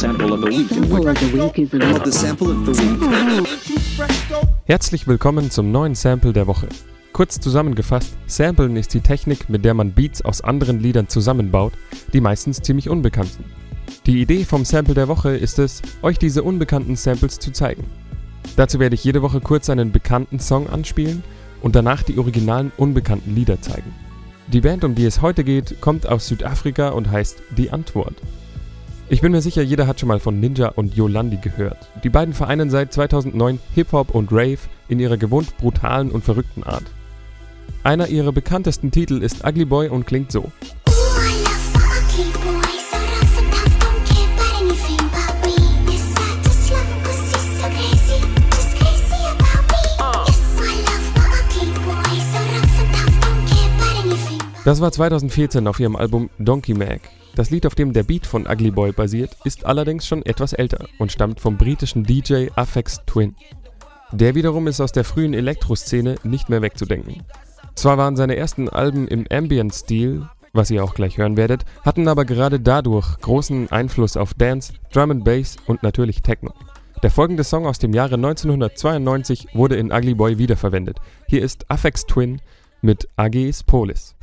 sample of the week. Herzlich willkommen zum neuen Sample der Woche. Kurz zusammengefasst, Samplen ist die Technik, mit der man Beats aus anderen Liedern zusammenbaut, die meistens ziemlich unbekannt sind. Die Idee vom Sample der Woche ist es, euch diese unbekannten Samples zu zeigen. Dazu werde ich jede Woche kurz einen bekannten Song anspielen und danach die originalen unbekannten Lieder zeigen. Die Band, um die es heute geht, kommt aus Südafrika und heißt Die Antwort. Ich bin mir sicher, jeder hat schon mal von Ninja und Yolandi gehört. Die beiden vereinen seit 2009 Hip-Hop und Rave in ihrer gewohnt brutalen und verrückten Art. Einer ihrer bekanntesten Titel ist Ugly Boy und klingt so. Das war 2014 auf ihrem Album Donkey Mag. Das Lied, auf dem der Beat von Ugly Boy basiert, ist allerdings schon etwas älter und stammt vom britischen DJ Aphex Twin. Der wiederum ist aus der frühen Elektroszene nicht mehr wegzudenken. Zwar waren seine ersten Alben im Ambient-Stil, was ihr auch gleich hören werdet, hatten aber gerade dadurch großen Einfluss auf Dance, Drum and Bass und natürlich Techno. Der folgende Song aus dem Jahre 1992 wurde in Ugly Boy wiederverwendet. Hier ist Aphex Twin mit AGs Polis.